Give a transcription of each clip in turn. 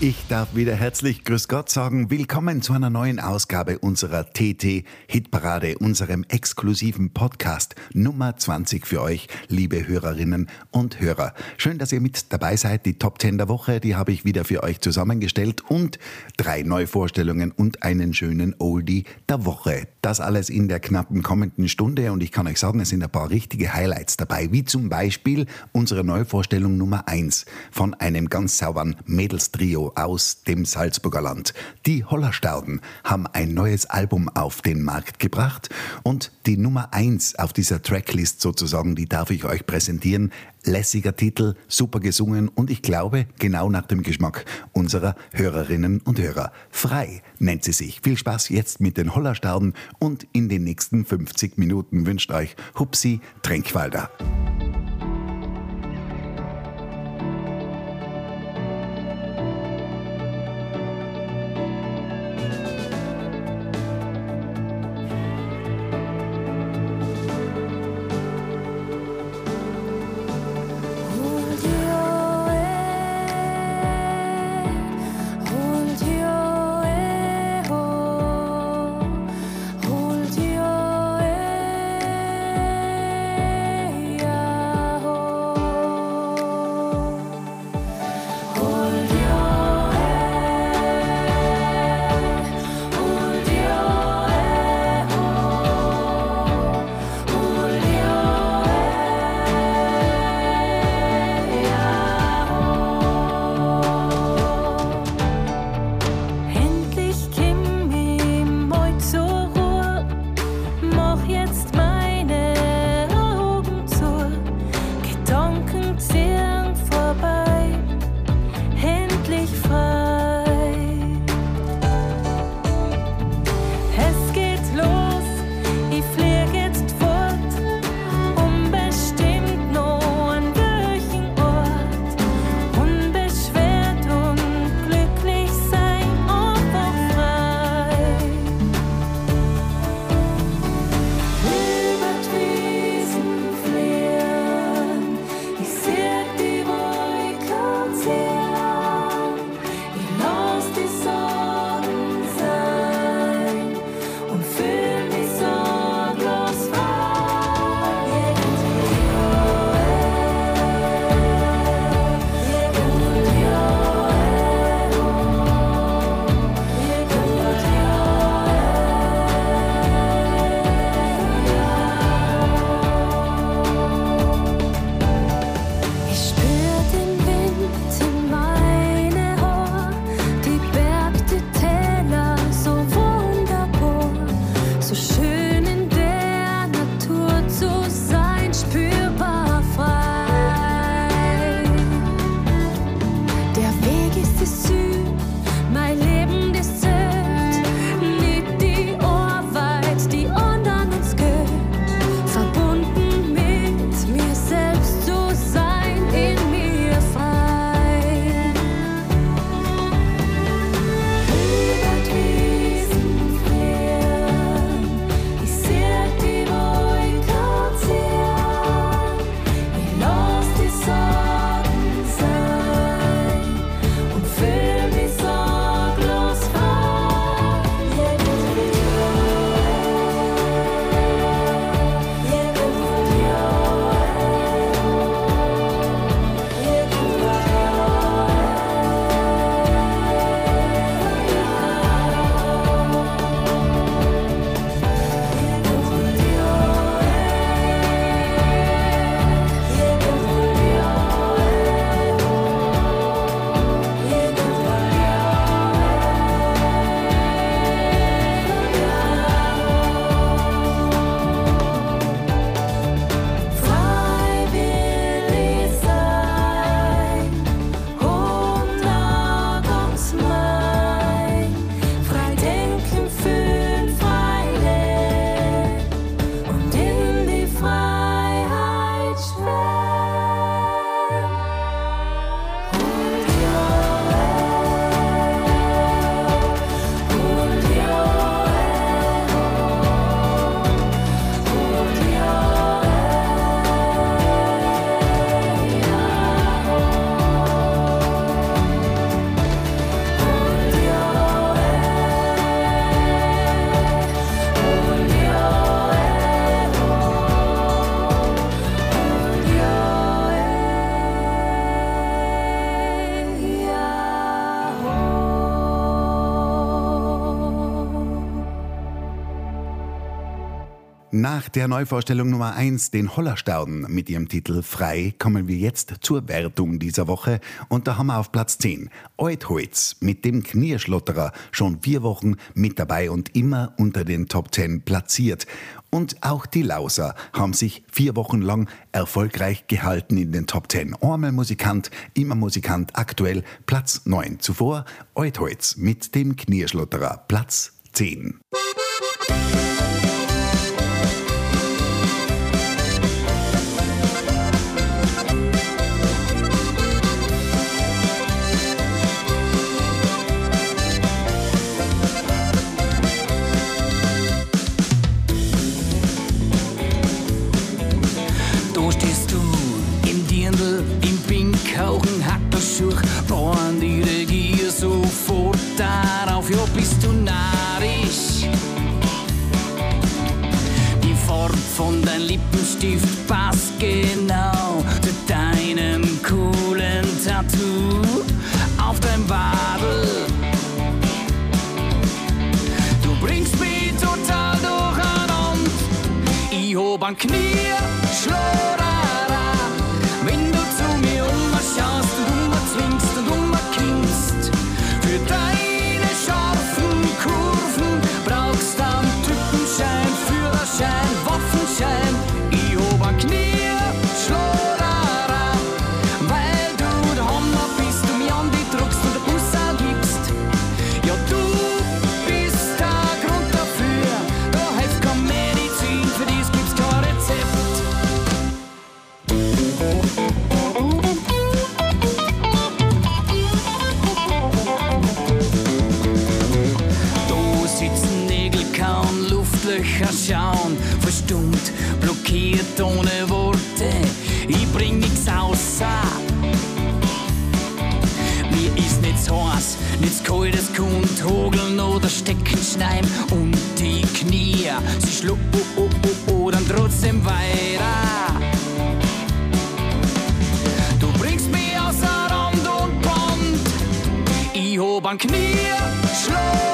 Ich darf wieder herzlich Grüß Gott sagen. Willkommen zu einer neuen Ausgabe unserer TT Hitparade, unserem exklusiven Podcast Nummer 20 für euch, liebe Hörerinnen und Hörer. Schön, dass ihr mit dabei seid. Die Top 10 der Woche, die habe ich wieder für euch zusammengestellt und drei Neuvorstellungen und einen schönen Oldie der Woche. Das alles in der knappen kommenden Stunde und ich kann euch sagen, es sind ein paar richtige Highlights dabei, wie zum Beispiel unsere Neuvorstellung Nummer 1 von einem ganz sauberen Mädelstrio aus dem Salzburger Land. Die Hollerstauden haben ein neues Album auf den Markt gebracht und die Nummer eins auf dieser Tracklist sozusagen, die darf ich euch präsentieren. Lässiger Titel, super gesungen und ich glaube genau nach dem Geschmack unserer Hörerinnen und Hörer. Frei nennt sie sich. Viel Spaß jetzt mit den Hollerstauden und in den nächsten 50 Minuten wünscht euch Hupsi Tränkwalder. Nach der Neuvorstellung Nummer 1, den Hollerstauden mit ihrem Titel Frei, kommen wir jetzt zur Wertung dieser Woche und da haben wir auf Platz 10 Eutholz mit dem Knierschlotterer schon vier Wochen mit dabei und immer unter den Top 10 platziert. Und auch die Lauser haben sich vier Wochen lang erfolgreich gehalten in den Top 10. Ormel Musikant, immer Musikant, aktuell Platz 9. Zuvor Eutholz mit dem Knierschlotterer, Platz 10. Musik Knie knieën. Kugeln oder stecken Schneim und die Knie, sie schluckern trotzdem weiter. Du bringst mich außer Rand und Band, ich hob an Knie, schlag.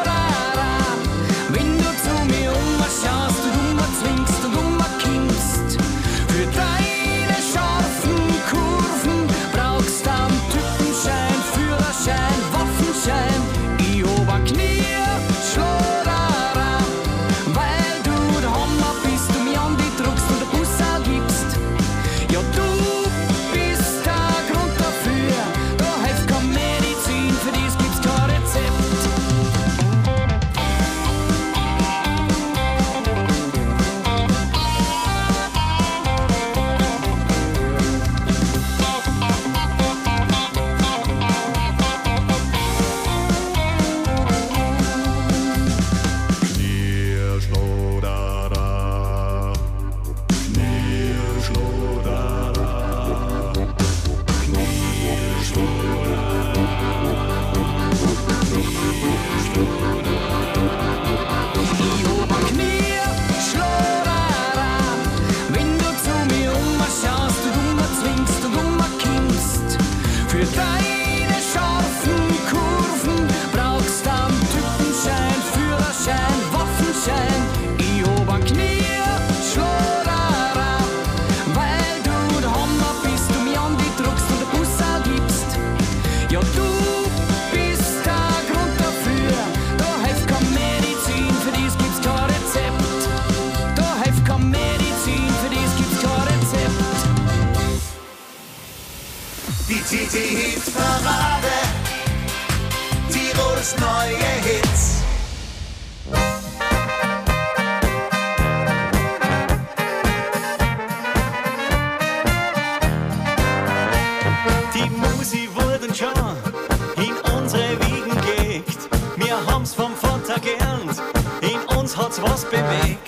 once was beneath.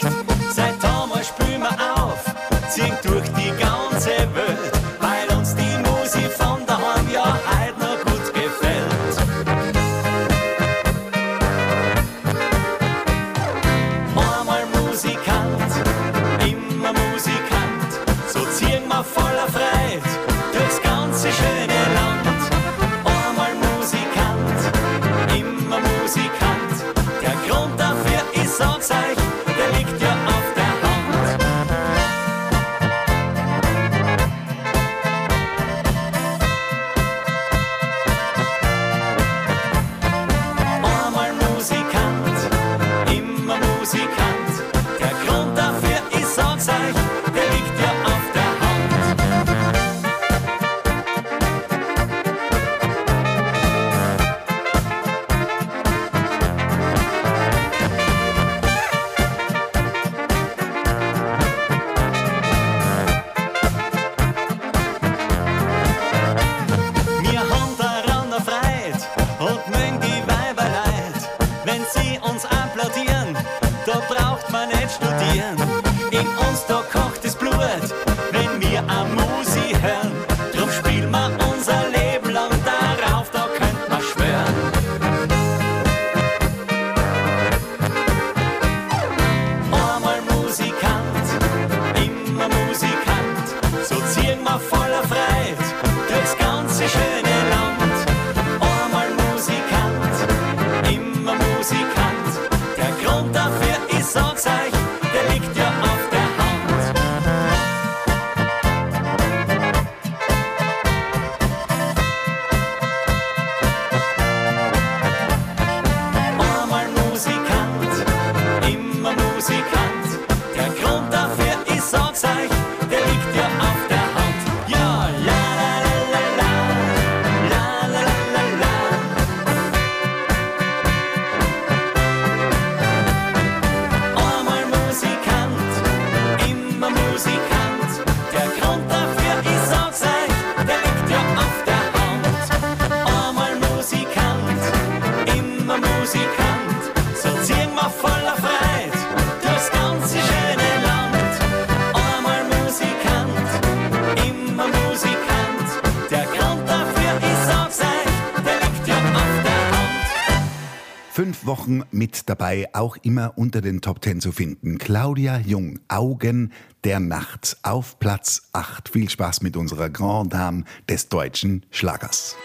mit dabei, auch immer unter den Top Ten zu finden. Claudia Jung, Augen der Nacht auf Platz 8. Viel Spaß mit unserer Grand Dame des deutschen Schlagers.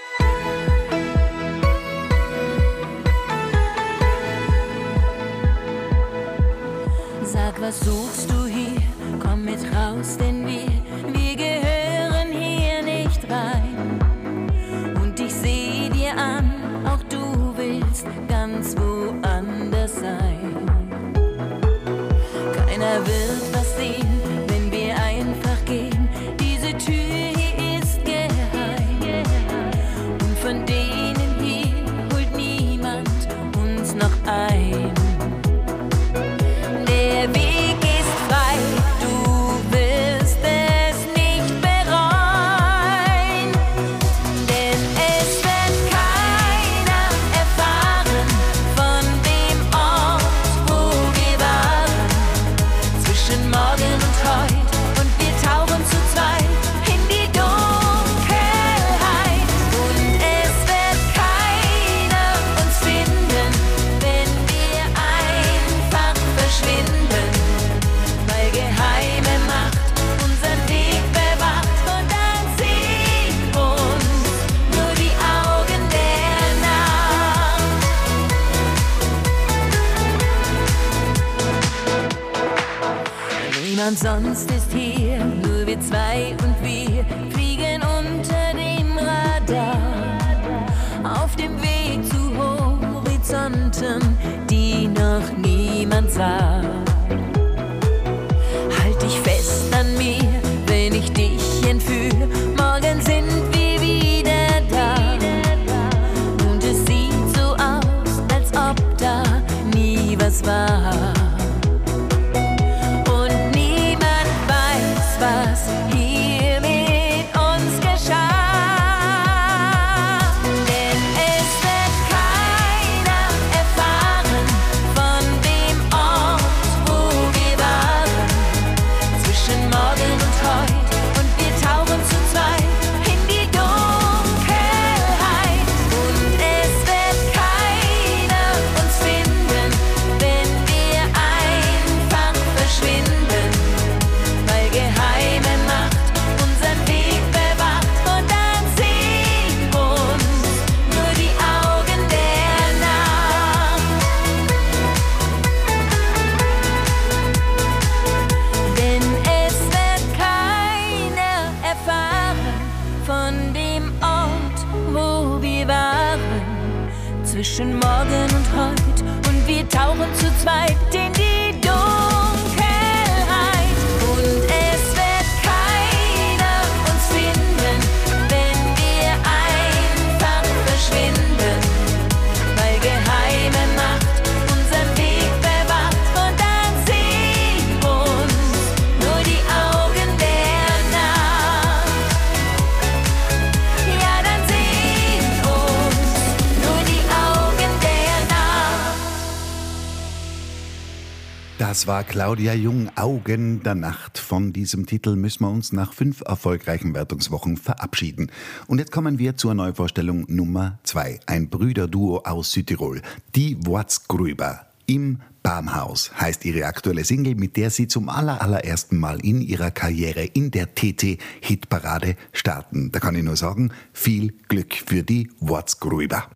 Sag, was suchst du hier? Komm mit raus, denn Das war Claudia Jung, Augen der Nacht. Von diesem Titel müssen wir uns nach fünf erfolgreichen Wertungswochen verabschieden. Und jetzt kommen wir zur Neuvorstellung Nummer zwei. Ein Brüderduo aus Südtirol, die Watzgrüber im Barmhaus heißt ihre aktuelle Single, mit der sie zum allerersten Mal in ihrer Karriere in der TT-Hitparade starten. Da kann ich nur sagen, viel Glück für die Watzgrüber.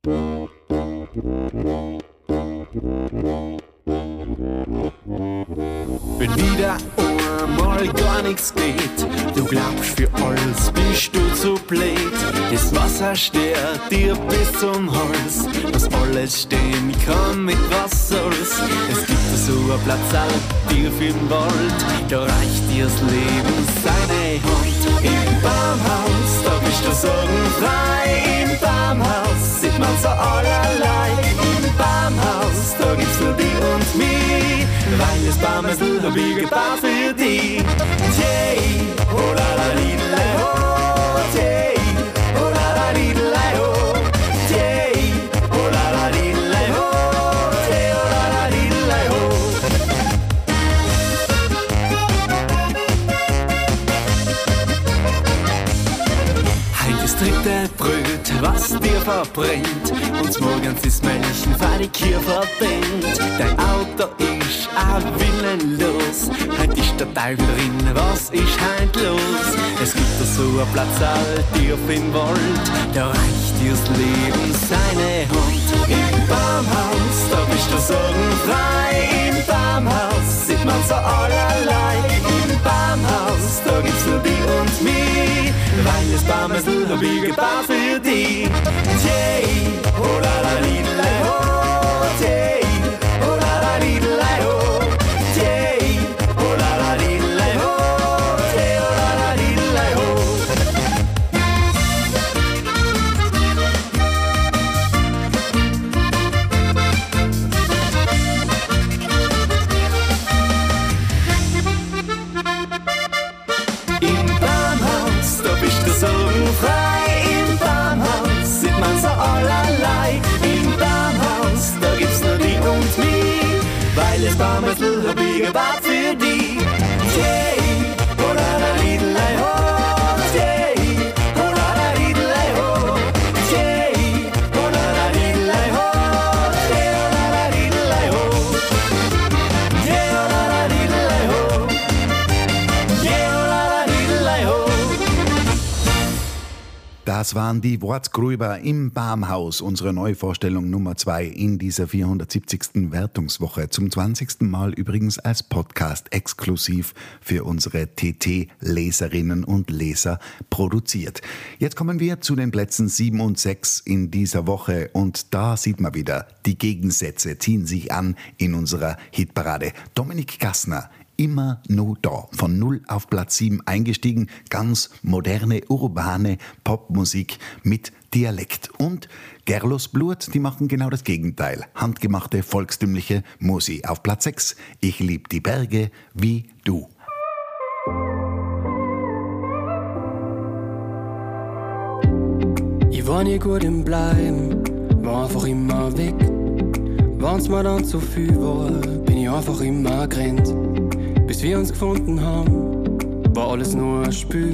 Wenn wieder einmal gar nichts geht, du glaubst für alles bist du zu blöd. Das Wasser stört dir bis zum Hals, dass alles stehen kann mit was soll's. Es gibt so einen Platz auch tief im Wald, da reicht dir das Leben seine Hand. Im Baumhaus, da bist du sorgenfrei, im Baumhaus sieht man so allerlei. Baumhaus, da gibt's nur die und mich, Baumhausl hab ich gebaut für die. Yay, oh la la yay, oh verbrennt. Und morgens ist für die Kirche verdient. Dein Auto ist auch willenlos. Heut ist der Teufel drin, was ist heut los? Es gibt da so einen Platz all tief im Wald. Da reicht dir das Leben seine Hand. Im Baumhaus, da bist du sorgenfrei. Im Baumhaus sieht man so allerlei. Im Baumhaus, da gibt's nur die und mich. Weil das Baumhausl hab ich gebaut für dich. Yay, oh la la lidle ho, yay, die Wortsgrüber im Baumhaus, unsere Neuvorstellung Nummer zwei in dieser 470. Wertungswoche. Zum 20. Mal übrigens als Podcast exklusiv für unsere TT-Leserinnen und Leser produziert. Jetzt kommen wir zu den Plätzen 7 und 6 in dieser Woche und da sieht man wieder, die Gegensätze ziehen sich an in unserer Hitparade. Dominik Gassner immer nur da. Von null auf Platz 7 eingestiegen. Ganz moderne, urbane Popmusik mit Dialekt. Und Gerlos Blut, die machen genau das Gegenteil. Handgemachte, volkstümliche Musi. Auf Platz 6. Ich lieb die Berge wie du. Ich war nie gut im Bleiben, war einfach immer weg. Wenn's mir dann zu viel war, bin ich einfach immer gerannt. Bis wir uns gefunden haben, war alles nur ein Spiel.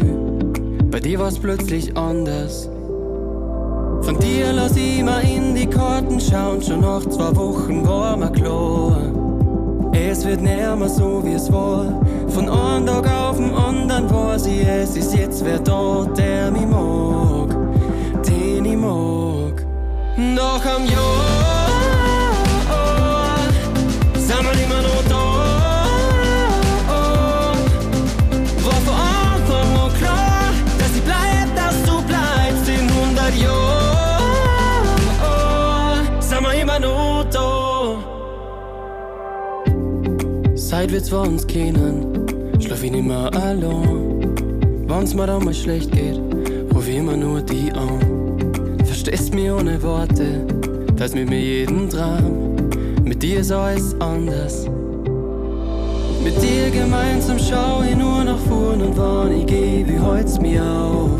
Bei dir war's plötzlich anders. Von dir lass ich mal in die Karten schauen, schon nach zwei Wochen war mir klar. Es wird näher mehr so wie es war. Von einem Tag auf den anderen weiß ich, es ist jetzt wer da, der mich mag, den ich mag. Nach einem Jahr wir immer noch da. War von Anfang an klar, dass ich bleib, dass du bleibst in 100 Jahren. Sind wir immer noch da. Seit wir zwei uns kennen, schlaf ich nimmer allein. Wenn's mir dann mal schlecht geht, ruf ich immer nur die an. Verstehst mich ohne Worte, teilst mit mir jeden Traum. Mit dir ist alles anders. Mit dir gemeinsam schau ich nur nach vorn und wann ich geh, wie holt's mir auf.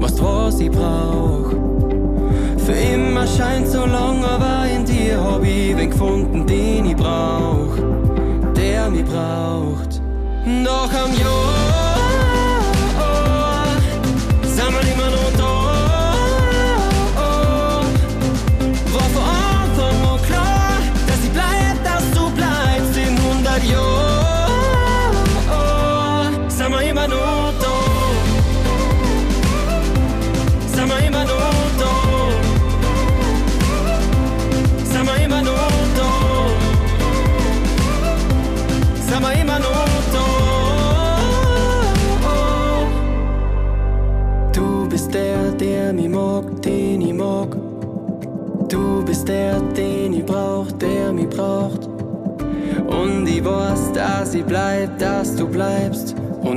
Was was ich brauch. Für immer scheint so lang, aber in dir hab ich wen gefunden, den ich brauch. Der mich braucht. Nach einem Jahr adiós.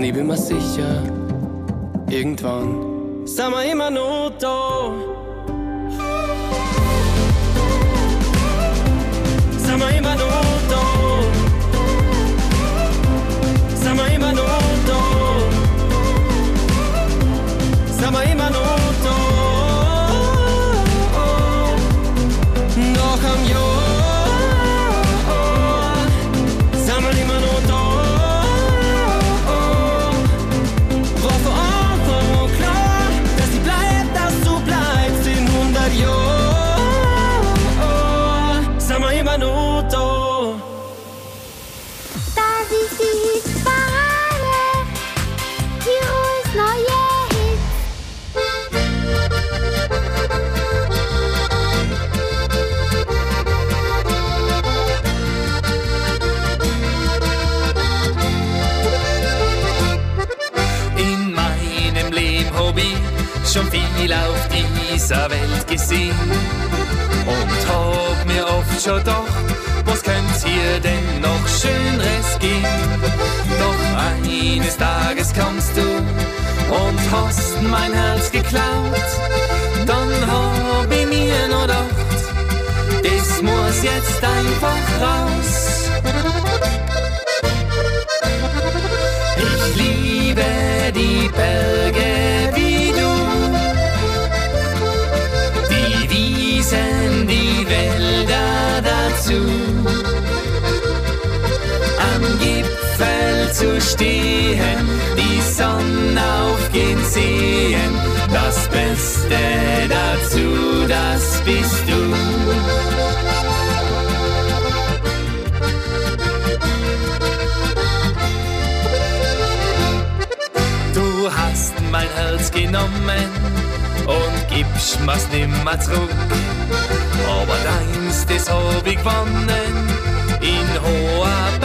Ich bin mir sicher, irgendwann sind wir immer noch da. Ich schon viel auf dieser Welt gesehen und hab mir oft schon gedacht, was könnt's hier denn noch Schöneres geben? Doch eines Tages kommst du und hast mein Herz geklaut. Dann hab ich mir noch gedacht, das muss jetzt einfach stehen, die Sonne aufgehen sehen, das Beste dazu, das bist du. Du hast mein Herz genommen und gibst mir's nimmer zurück. Aber deins, das hab ich gewonnen in hoher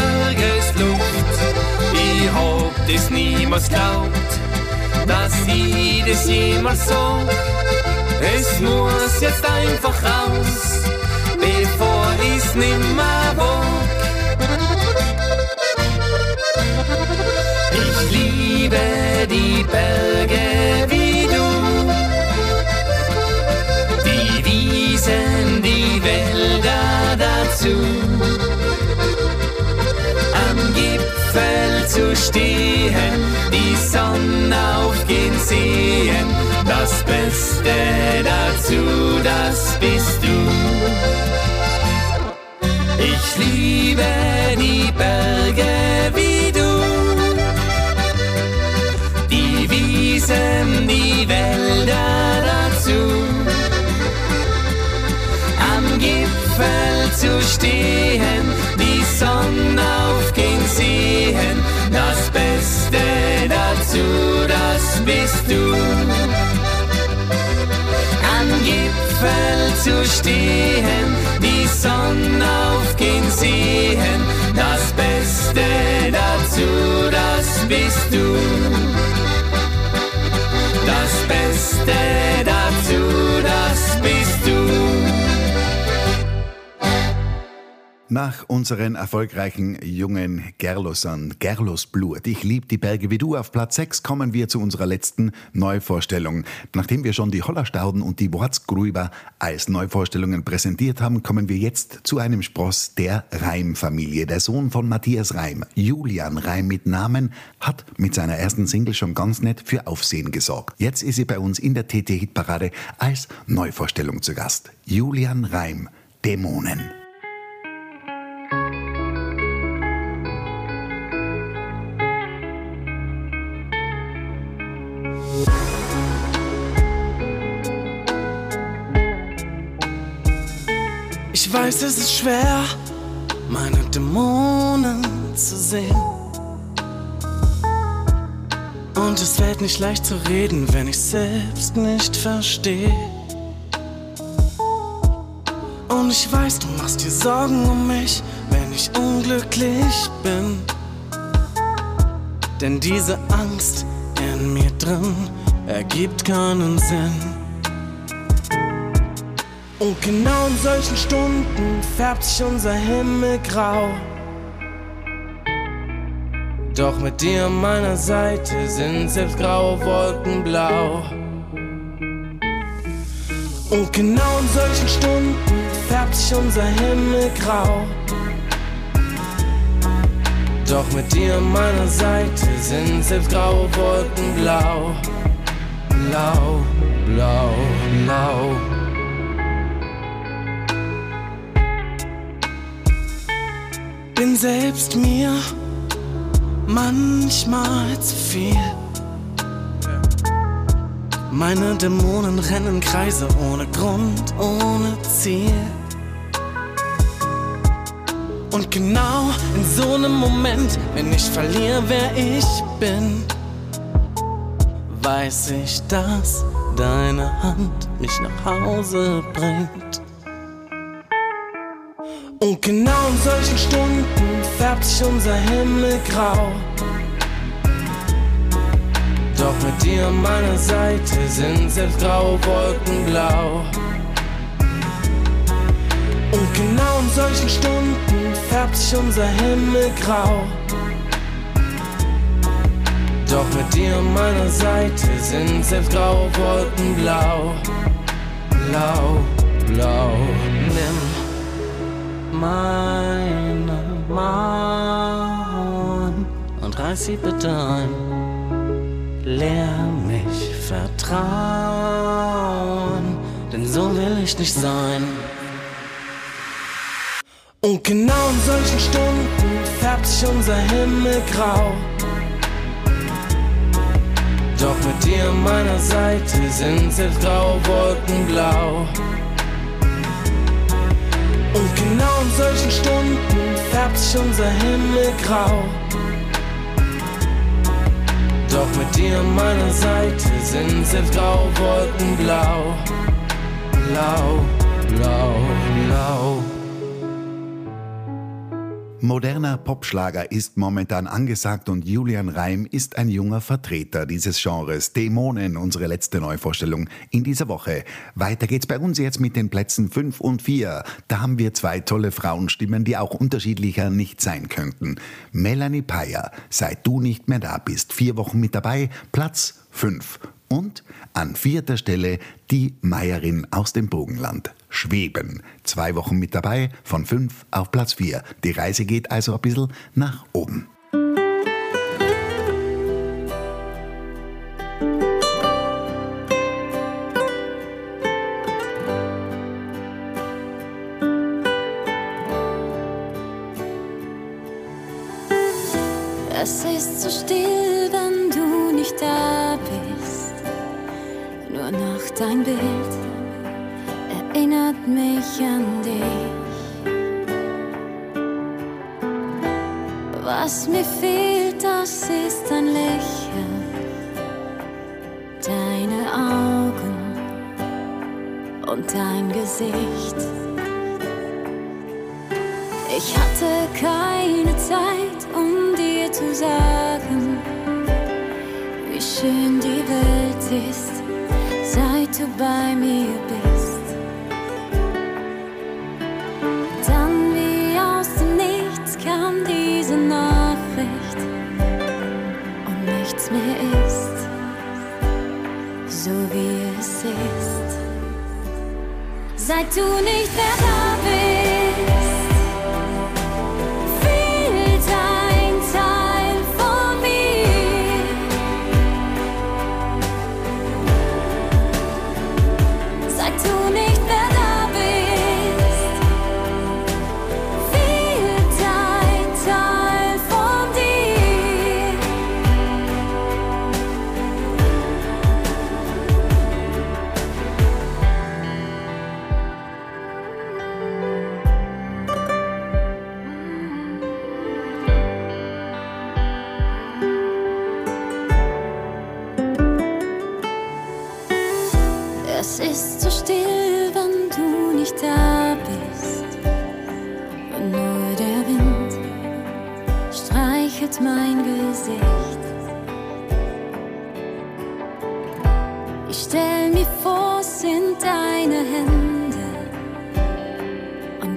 das niemals glaubt, dass ich das jemals sag. Es muss jetzt einfach raus, bevor ich's nimmer wag. Ich liebe die Berge wie du, die Wiesen, die Wälder dazu. Zu stehen, die Sonne aufgehen sehen, das Beste dazu, das bist du. Ich liebe die Berge wie du, die Wiesen, die Wälder dazu. Am Gipfel zu stehen, Gipfel zu stehen, die Sonne aufgehen sehen, das Beste dazu, das bist du. Das Beste dazu, Nach unseren erfolgreichen jungen Gerlosern, Gerlos Blut, ich lieb die Berge wie du, auf Platz 6 kommen wir zu unserer letzten Neuvorstellung. Nachdem wir schon die Hollerstauden und die Wortsgrüber als Neuvorstellungen präsentiert haben, kommen wir jetzt zu einem Spross der Reim-Familie. Der Sohn von Matthias Reim, Julian Reim mit Namen, hat mit seiner ersten Single schon ganz nett für Aufsehen gesorgt. Jetzt ist sie bei uns in der TT-Hitparade als Neuvorstellung zu Gast. Julian Reim, Dämonen. Ich weiß, es ist schwer, meine Dämonen zu sehen. Und es fällt nicht leicht zu reden, wenn ich selbst nicht verstehe. Und ich weiß, du machst dir Sorgen um mich, wenn ich unglücklich bin. Denn diese Angst in mir drin ergibt keinen Sinn. Und genau in solchen Stunden färbt sich unser Himmel grau. Doch mit dir an meiner Seite sind selbst graue Wolken blau. Und genau in solchen Stunden färbt sich unser Himmel grau. Doch mit dir an meiner Seite sind selbst graue Wolken blau. Blau, blau, blau. Bin selbst mir manchmal zu viel. Meine Dämonen rennen Kreise ohne Grund, ohne Ziel. Und genau in so einem Moment, wenn ich verliere, wer ich bin, weiß ich, dass deine Hand mich nach Hause bringt. Und genau in solchen Stunden färbt sich unser Himmel grau. Doch mit dir an meiner Seite sind selbst graue Wolken blau. Und genau in solchen Stunden färbt sich unser Himmel grau. Doch mit dir an meiner Seite sind selbst graue Wolken blau. Blau, blau, nimm meine Mauern und reiß sie bitte ein. Lehr mich vertrauen, denn so will ich nicht sein. Und genau in solchen Stunden färbt sich unser Himmel grau. Doch mit dir an meiner Seite sind selbst graue Wolken blau. Und genau in solchen Stunden färbt sich unser Himmel grau. Doch mit dir an meiner Seite sind selbst graue Wolken blau. Blau, blau, blau. Moderner Popschlager ist momentan angesagt und Julian Reim ist ein junger Vertreter dieses Genres. Dämonen, unsere letzte Neuvorstellung in dieser Woche. Weiter geht's bei uns jetzt mit den Plätzen 5 und 4. Da haben wir zwei tolle Frauenstimmen, die auch unterschiedlicher nicht sein könnten. Melanie Payer, seit du nicht mehr da bist, vier Wochen mit dabei, Platz 5. Und an vierter Stelle die Meierin aus dem Burgenland. Schweben. Zwei Wochen mit dabei, von fünf auf Platz vier. Die Reise geht also ein bisschen nach oben. Was mir fehlt, das ist ein Lächeln, deine Augen und dein Gesicht. Ich hatte keine Zeit, um dir zu sagen, wie schön die Welt ist, seit du bei mir bist. Seit du nicht mehr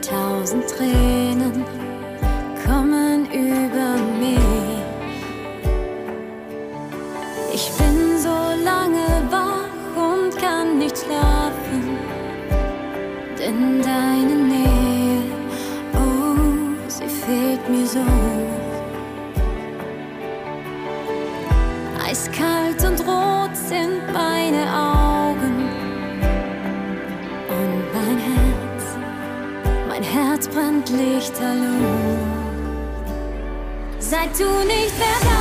tausend Tränen. Lichterloh. Seit du nicht mehr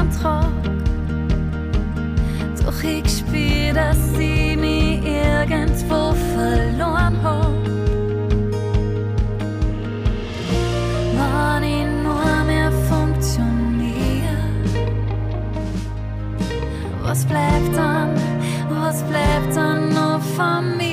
am Tag. Doch ich spür, dass sie mich irgendwo verloren hab. Wenn ich nur mehr funktioniere, was bleibt dann, was bleibt dann noch von mir?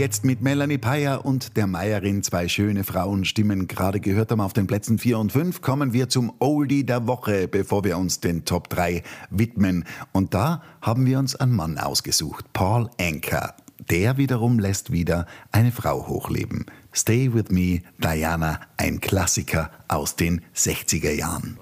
Jetzt mit Melanie Payer und der Meierin zwei schöne Frauenstimmen gerade gehört haben auf den Plätzen 4 und 5, kommen wir zum Oldie der Woche, bevor wir uns den Top 3 widmen. Und da haben wir uns einen Mann ausgesucht, Paul Anker. Der wiederum lässt wieder eine Frau hochleben. Stay with me, Diana, ein Klassiker aus den 60er Jahren.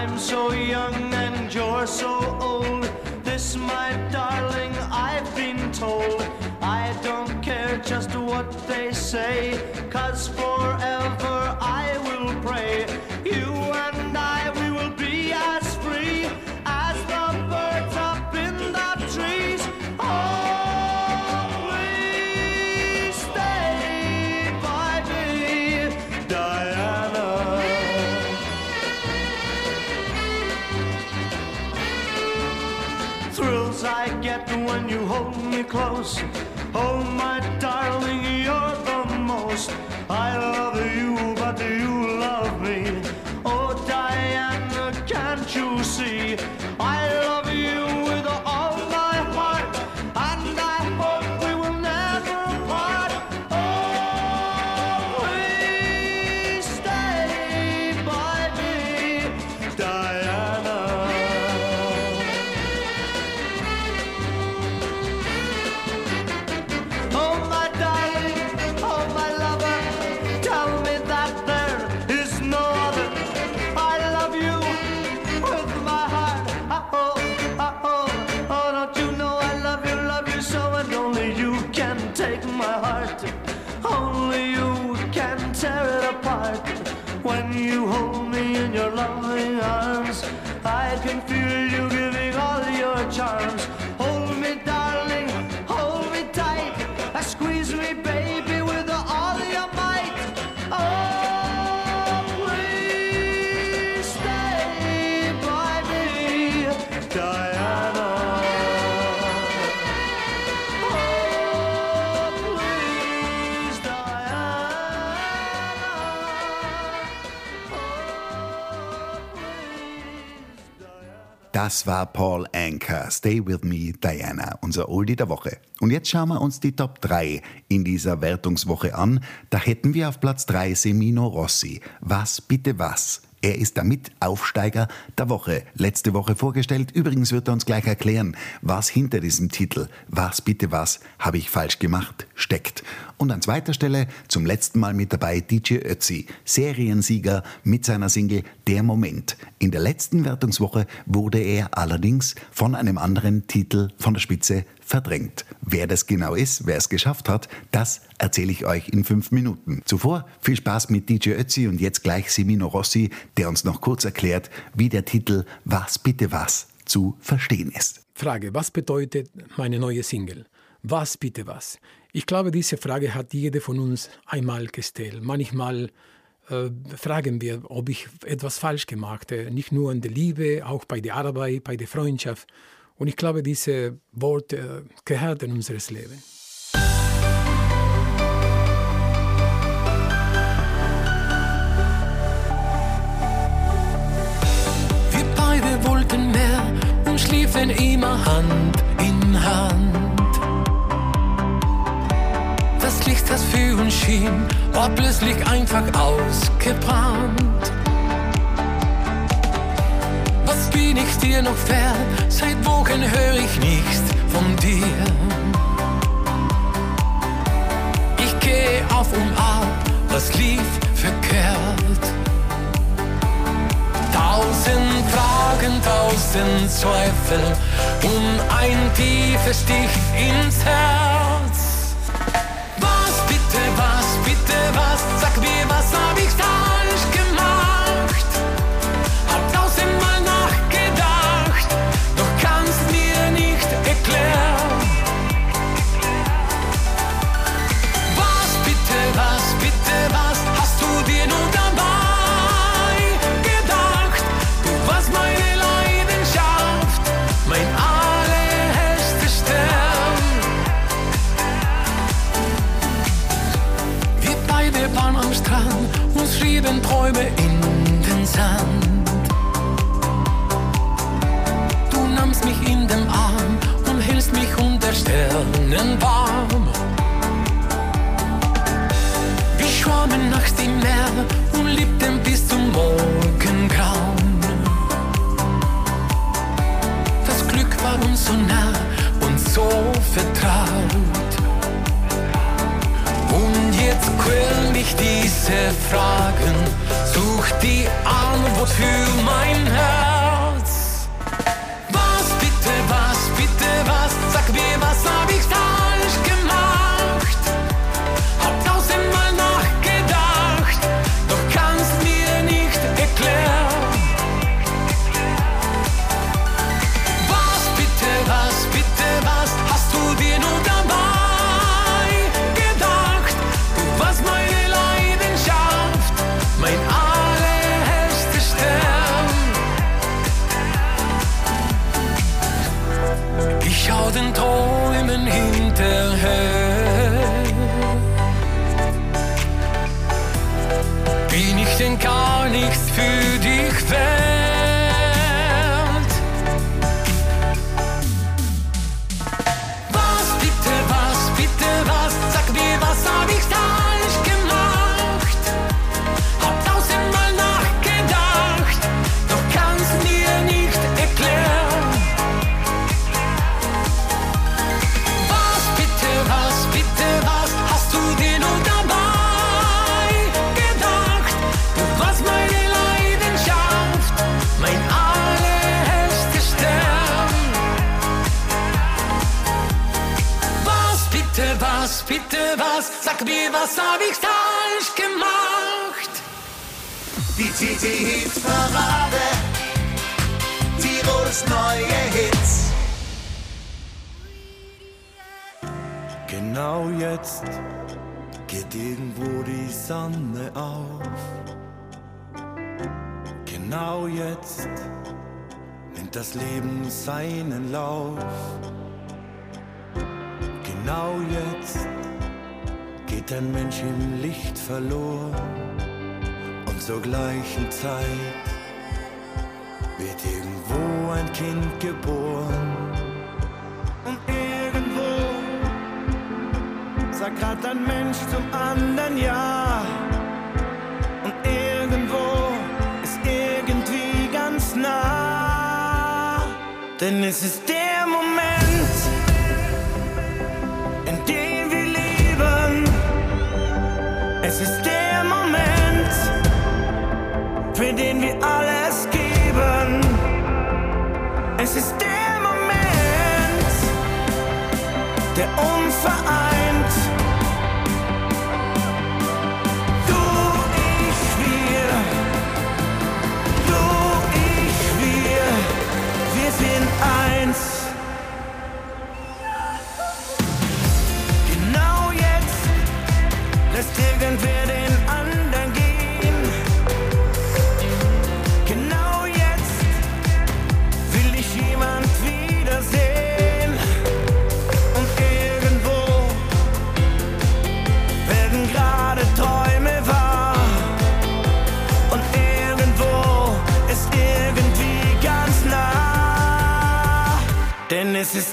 I'm so young and you're so old. This, my darling, I've been told. I don't care just what they say, cause forever I will pray. I get when you hold me close. Oh, my darling, you're the most. I love you, Das war Paul Anker, Stay With Me, Diana, unser Oldie der Woche. Und jetzt schauen wir uns die Top 3 in dieser Wertungswoche an. Da hätten wir auf Platz 3 Semino Rossi. Was bitte was? Er ist der Mitaufsteiger der Woche. Letzte Woche vorgestellt. Übrigens wird er uns gleich erklären, was hinter diesem Titel Was bitte was habe ich falsch gemacht steckt. Und an zweiter Stelle zum letzten Mal mit dabei DJ Ötzi, Seriensieger mit seiner Single Der Moment. In der letzten Wertungswoche wurde er allerdings von einem anderen Titel von der Spitze verdrängt. Wer das genau ist, wer es geschafft hat, das erzähle ich euch in fünf Minuten. Zuvor viel Spaß mit DJ Ötzi und jetzt gleich Semino Rossi, der uns noch kurz erklärt, wie der Titel Was bitte was zu verstehen ist. Frage, was bedeutet meine neue Single? Was bitte was? Ich glaube, diese Frage hat jede von uns einmal gestellt. Manchmal äh, fragen wir, ob ich etwas falsch gemacht habe. Nicht nur in der Liebe, auch bei der Arbeit, bei der Freundschaft. Und ich glaube, diese Worte äh, gehört in unseres Leben. Wir beide wollten mehr und schliefen immer Hand in Hand. Das Licht, das für uns schien, war plötzlich einfach ausgebrannt. Bin ich dir noch wert? Seit Wochen höre ich nichts von dir. Ich gehe auf und ab, was lief verkehrt? Tausend Fragen, tausend Zweifel und ein tiefer Stich ins Herz. den Träumen hinterher. Bin ich denn gar nichts für dich wert? fragt mir, was hab ich falsch gemacht? Die TT-Hit-Parade, Tirols neue Hits. Genau jetzt geht irgendwo die Sonne auf. Genau jetzt nimmt das Leben seinen Lauf. Genau jetzt geht ein Mensch im Licht verloren und zur gleichen Zeit wird irgendwo ein Kind geboren. Und irgendwo sagt grad ein Mensch zum anderen Ja. Und irgendwo ist irgendwie ganz nah, denn es ist der der Unverein. this is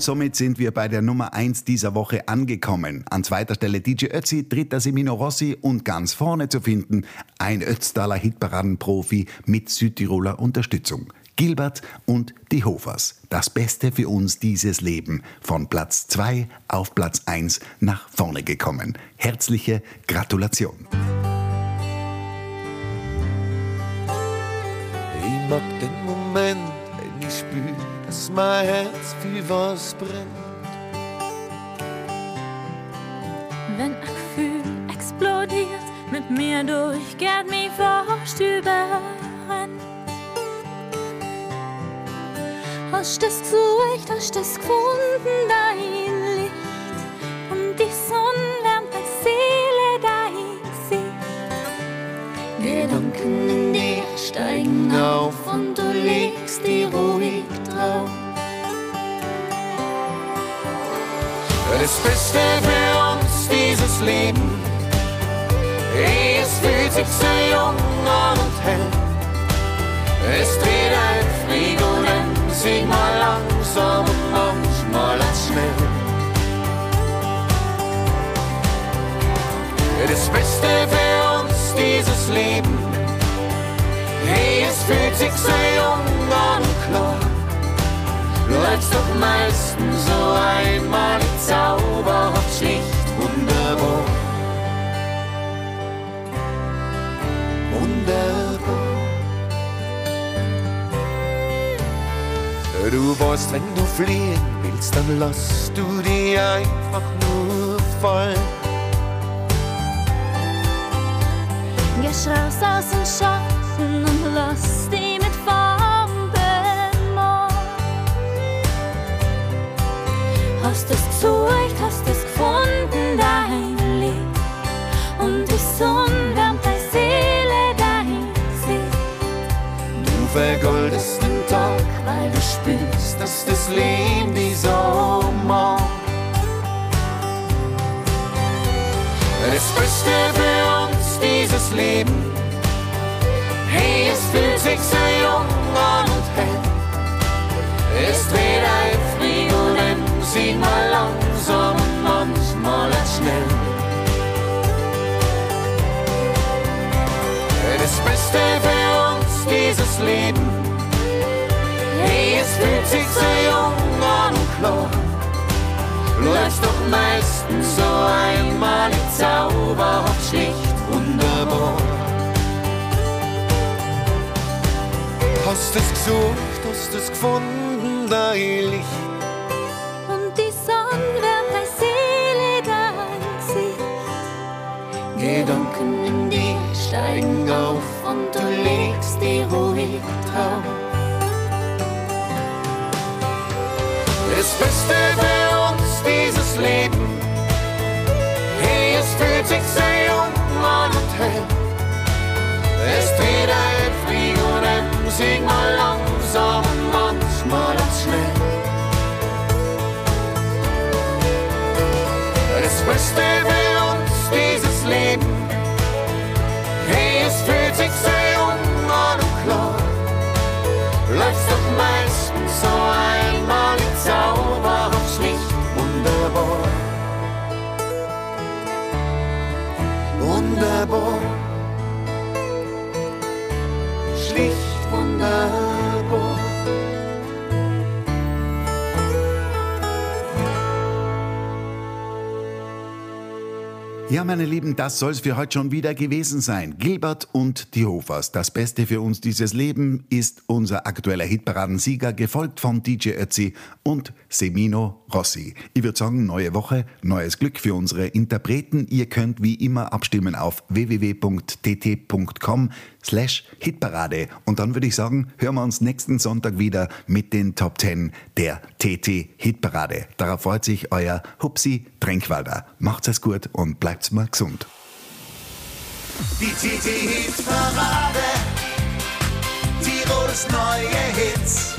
Und somit sind wir bei der Nummer 1 dieser Woche angekommen. An zweiter Stelle DJ Ötzi, dritter Semino Rossi und ganz vorne zu finden ein Ötztaler Hitparadenprofi mit Südtiroler Unterstützung. Gilbert und die Hofers. Das Beste für uns dieses Leben. Von Platz 2 auf Platz 1 nach vorne gekommen. Herzliche Gratulation. Mein Herz für was brennt. Wenn ein Gefühl explodiert, mit mir durch, geht mich fast überrennt. Hast das gesucht, hast das gefunden, dein Licht. Und die Sonne wärmt deine Seele, dein Gesicht. Gedanken in dir steigen auf und du legst die ruhig drauf. Das Beste für uns, dieses Leben. Es fühlt sich so jung und hell. Es dreht ein Flieg und Sieg mal langsam und manchmal als schnell. Das Beste für uns, dieses Leben. Hey, es fühlt sich so jung und klar. Bleibst doch meistens so einmal zauberhaft schlicht wunderbar. Wunderbar. Du weißt, wenn du fliehen willst, dann lass du die einfach nur fallen. Gehst raus aus dem Schatten und lass Hast es gesucht, hast es gefunden, dein Licht. Und die Sonne wärmt deine Seele, dein Gesicht. Du vergoldest den Tag, weil du spürst, dass das Leben dich so mag. Das Beste für uns, dieses Leben. Hey, es fühlt sich so jung an und hell. Es dreht ein ein Sieg mal langsam und manchmal schnell. Das Beste für uns, dieses Leben. Hey, es fühlt sich so jung an und klar. Läufst doch meistens so einmal zauberhaft schlicht wunderbar. Hast es gesucht, hast es gefunden, dein Licht. Gedanken in dir steigen auf und du legst die ruhig drauf. Das Beste für uns, dieses Leben. Hey, es fühlt sich so jung an und hell. Es dreht ein Flieg und ein Sieg mal langsam manchmal Wunderbar. schlicht wunderbar. Ja, meine Lieben, das soll es für heute schon wieder gewesen sein. Gilbert und die Hofers. Das Beste für uns dieses Leben ist unser aktueller Hitparadensieger, gefolgt von DJ Ötzi und Semino Rossi. Ich würde sagen, neue Woche, neues Glück für unsere Interpreten. Ihr könnt wie immer abstimmen auf www.tt.com slash Hitparade. Und dann würde ich sagen, hören wir uns nächsten Sonntag wieder mit den Top 10 der TT Hitparade. Darauf freut sich euer Hupsi Tränkwalder. Macht's es gut und bleibt's mal gesund. Die TT Hit Parade. Tirols neue Hits.